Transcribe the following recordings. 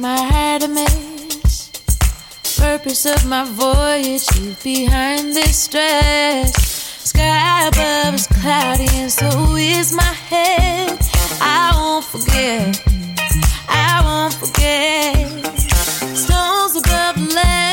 My heart a mess. Purpose of my voyage, leave behind this stress. Sky above is cloudy, and so is my head. I won't forget, I won't forget. Stones above the land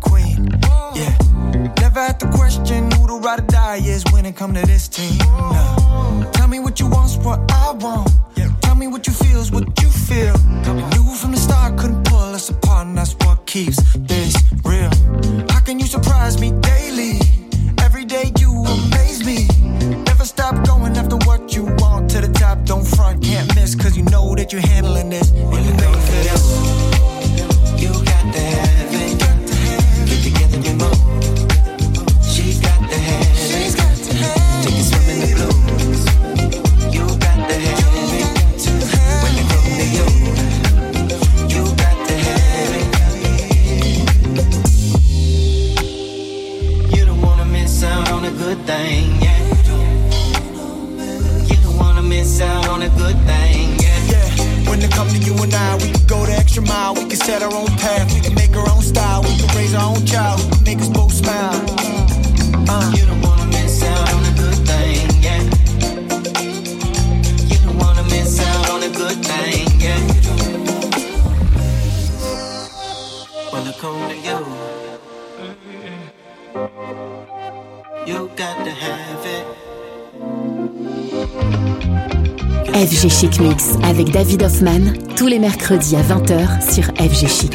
queen. Yeah. Never had to question who the ride or die is when it come to this team. Tous les mercredis à 20h sur FG Chic.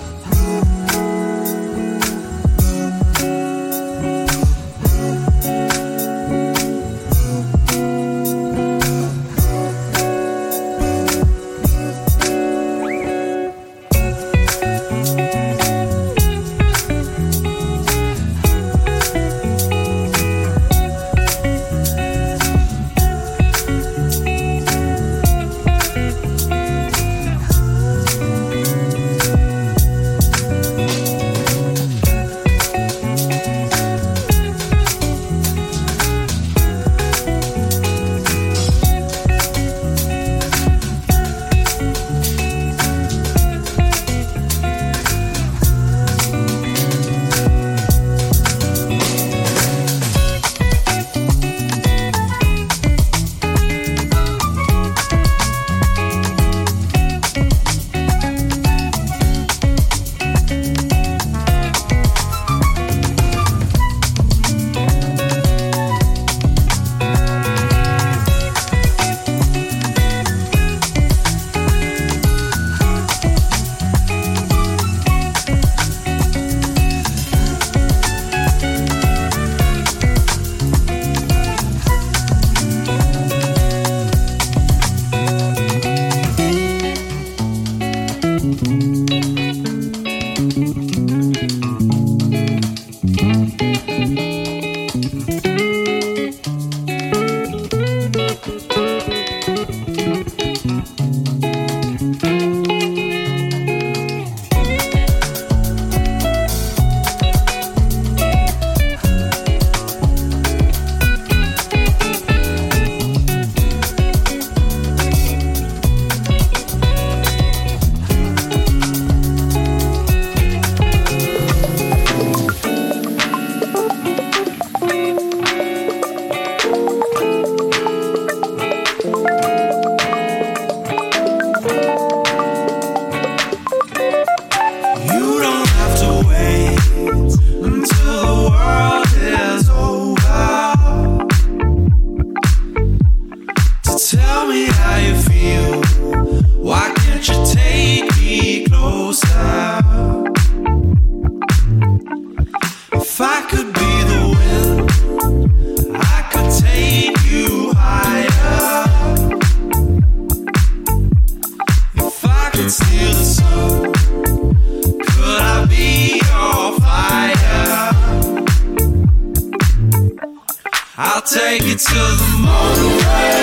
I'll take you to the motorway.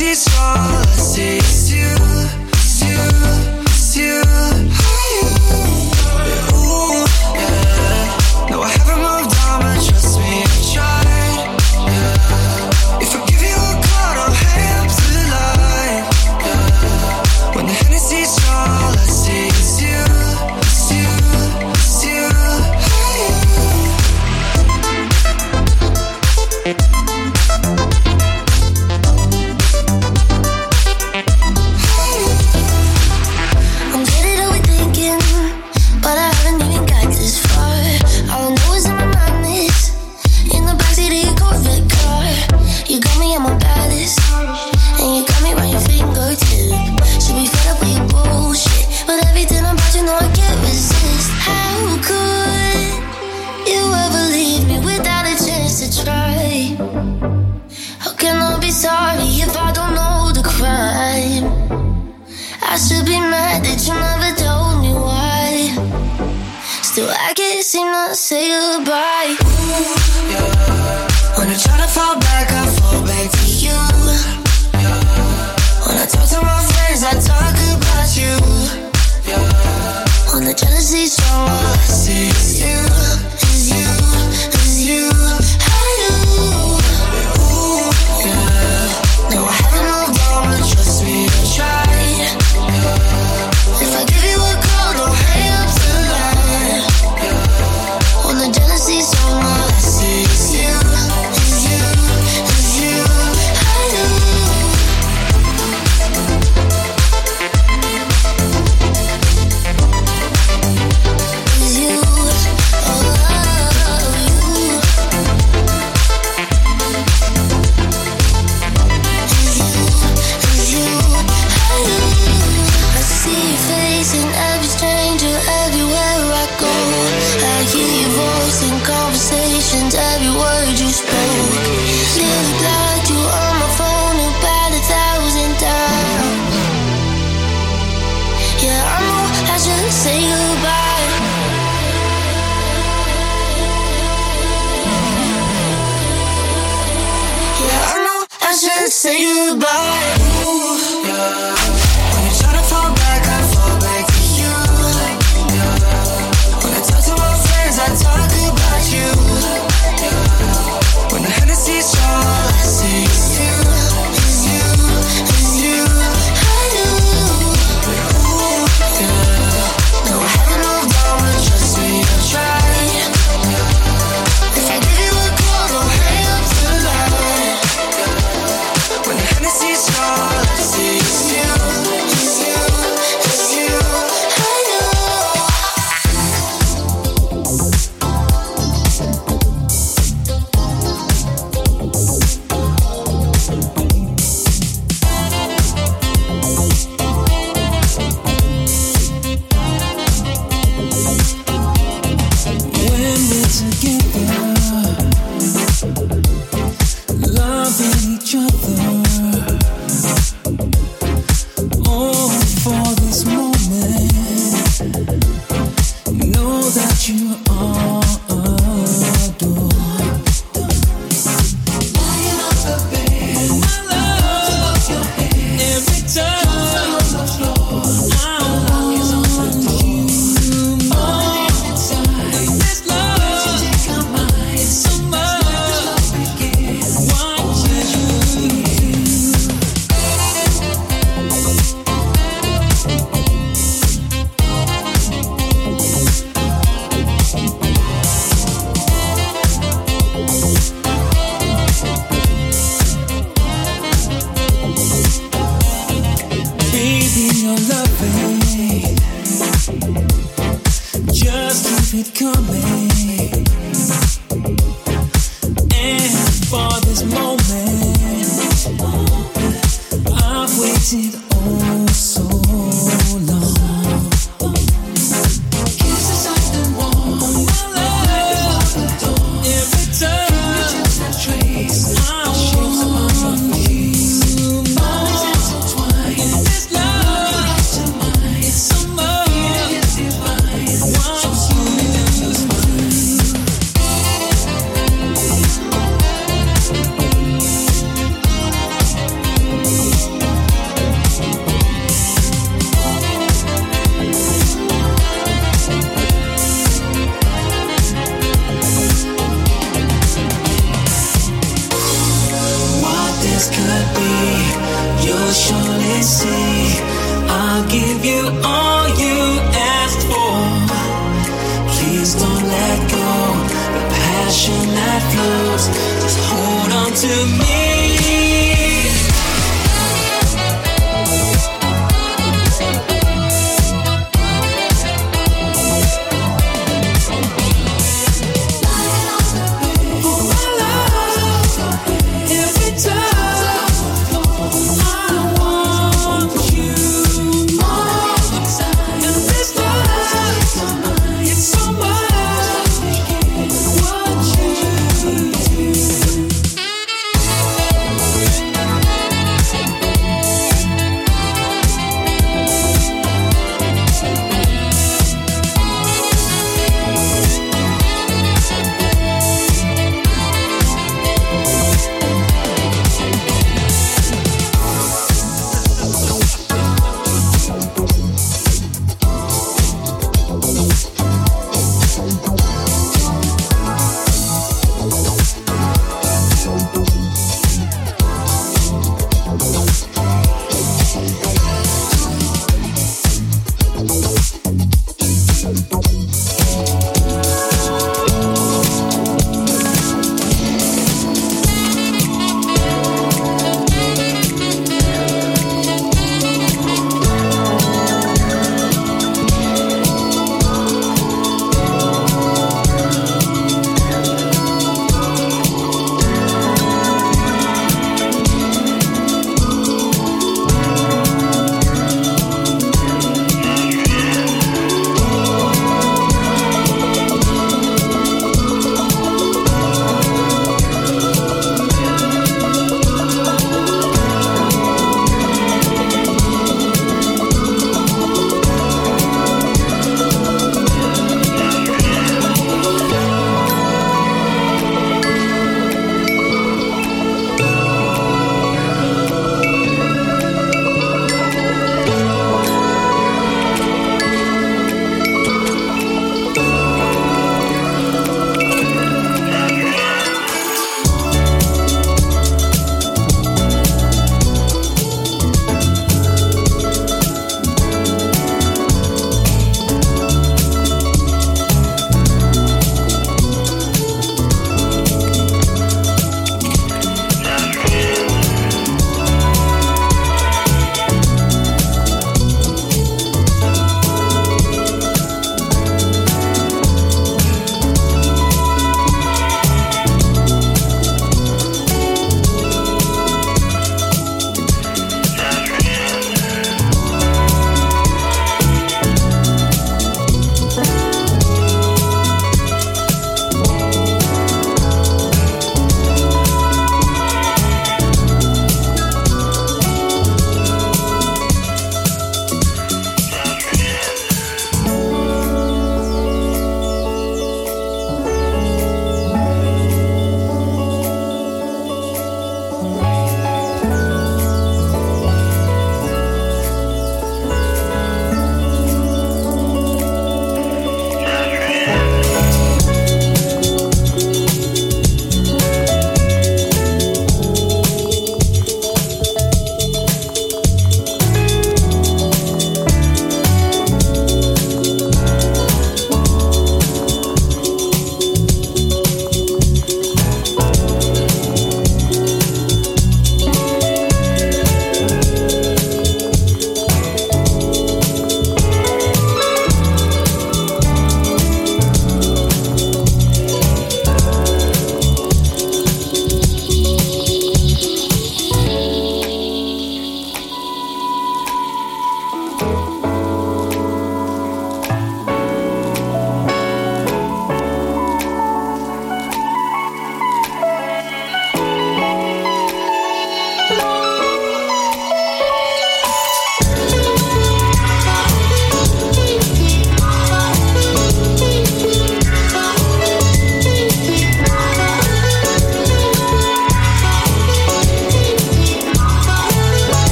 The Hennessy's all I see is you,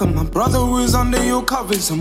My brother was under your covers, I'm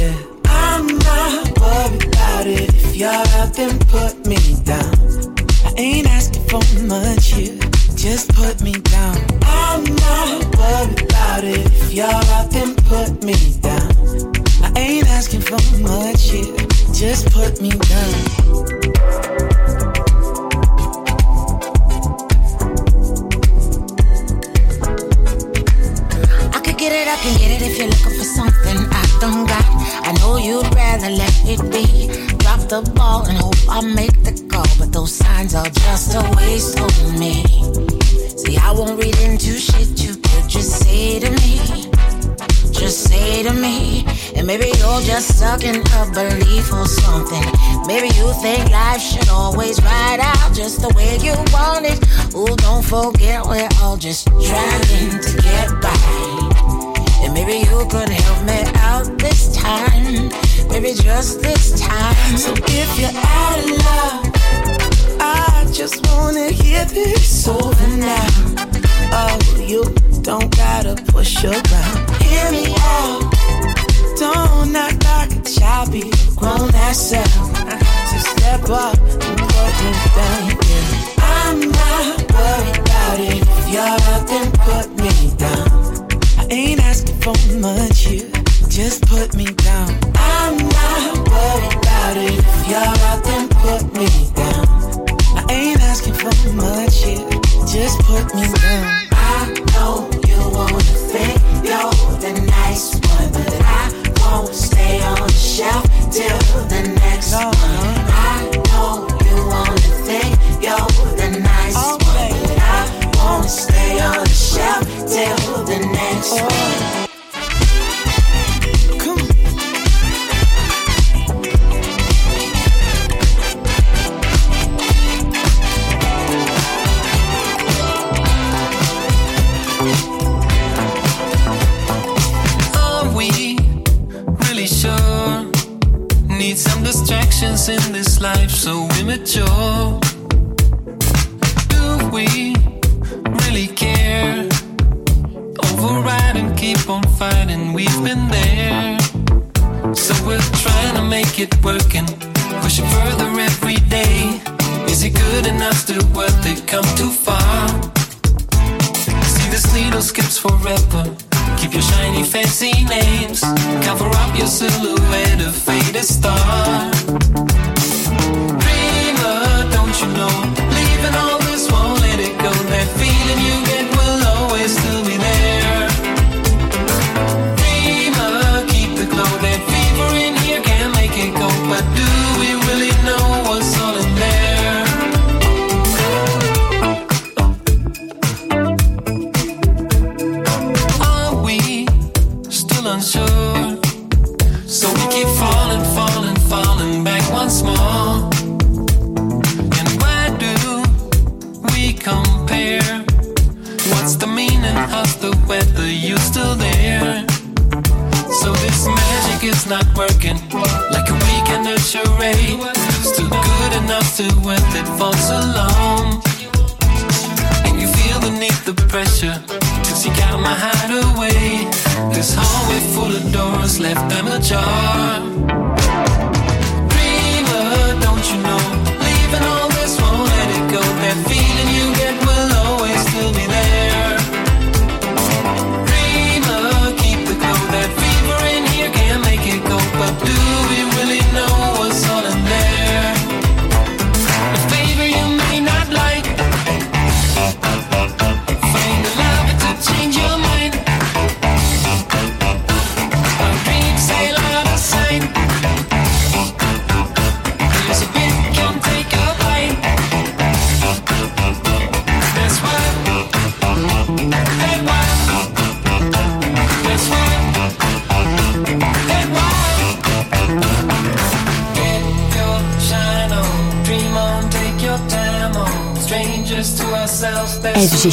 yeah. I'm not worried about it. If you're out, then put me down. I ain't asking for much here, just put me down. I'm not worried about it. If you're out, then put me down. I ain't asking for much here, just put me down. Get it, I can get it if you're looking for something I don't got. I know you'd rather let it be. Drop the ball and hope I make the call, but those signs are just a waste on me. See, I won't read into shit you could just say to me. Just say to me, and maybe you're just stuck in a belief or something. Maybe you think life should always ride out just the way you want it. Ooh, don't forget we're all just trying to get by. And maybe you could help me out this time. Maybe just this time. So if you're out of love, I just wanna hear this over now. Oh, you don't gotta push around. Hear me out. Don't act like a child, be grown ass up. So step up and put me down. Yeah. I'm not worried about it. If you're out, then put me down. I ain't asking for much here, just put me down. I'm not worried about it. If you're out, then put me down. I ain't asking for much here, just put me down. I know you wanna think you're the nice one, but I won't stay on the shelf till the next one. Life so immature? Do we really care? Override and keep on fighting, we've been there. So we're trying to make it working, pushing further every day. Is it good enough? Still worth it? Come too far. See, this needle skips forever. Keep your shiny fancy names. Cover up your silhouette, a faded star.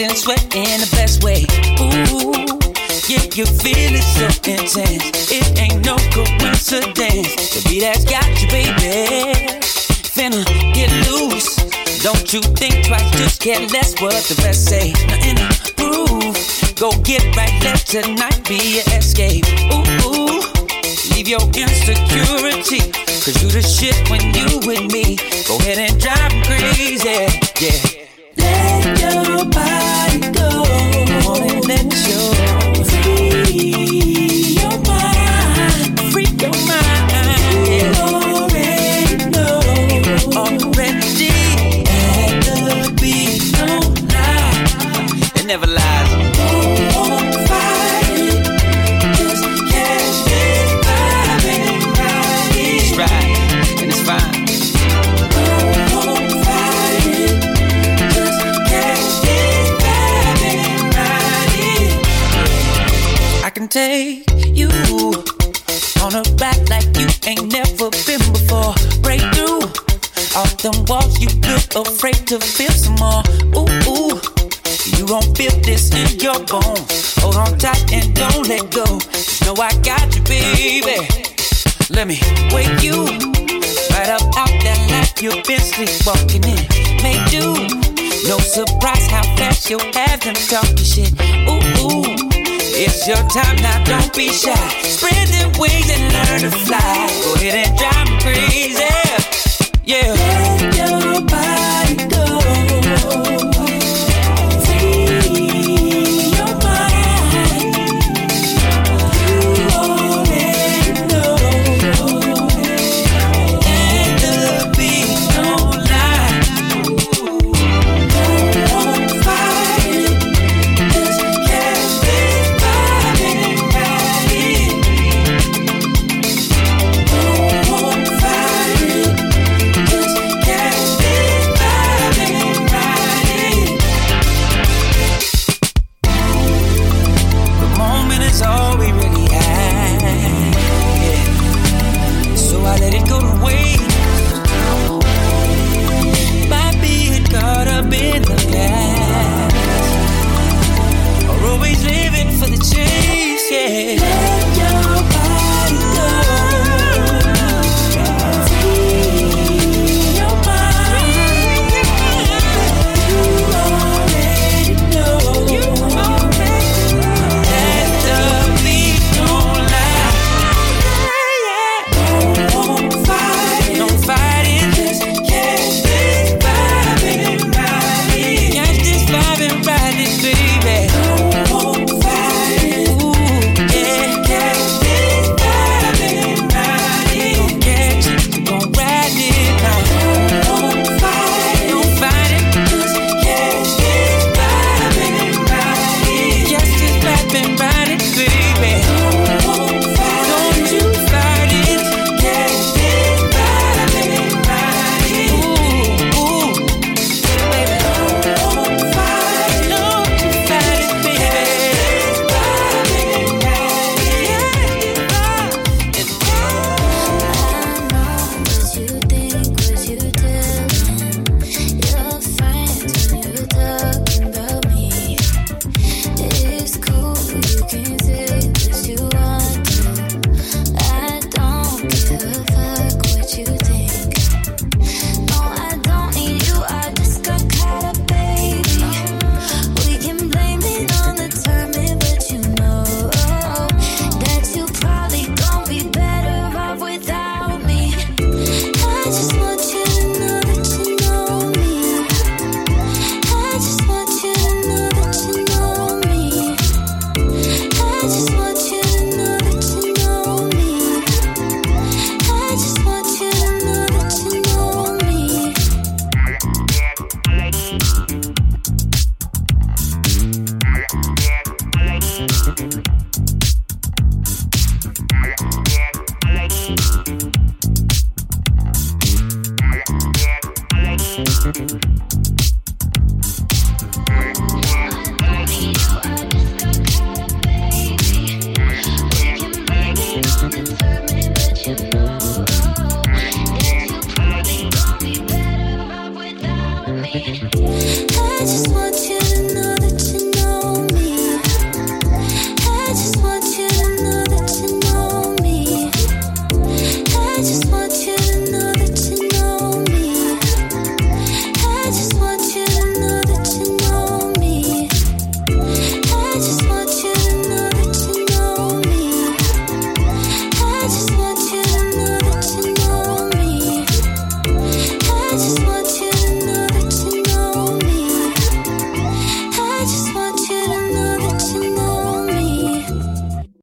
And sweat in the best way? Ooh, yeah, you feel it so intense. It ain't no coincidence. The beat has got you, baby. Finna get loose. Don't you think twice, just get less what the rest say. Now in the groove, go get right, let tonight be your escape. Ooh, ooh. Leave your insecurity. Cause you the shit when you with me. Go ahead and drive me crazy. Yeah. To feel some more. Ooh, ooh. You won't feel this in your bones. Hold on tight and don't let go. You know I got you, baby. Let me wake you right up out that life you've been sleepwalking in. may do. No surprise how fast you'll have them talking shit. Ooh, ooh. It's your time now, don't be shy. Spread them wings and learn to fly. Go ahead and drive me crazy. Yeah.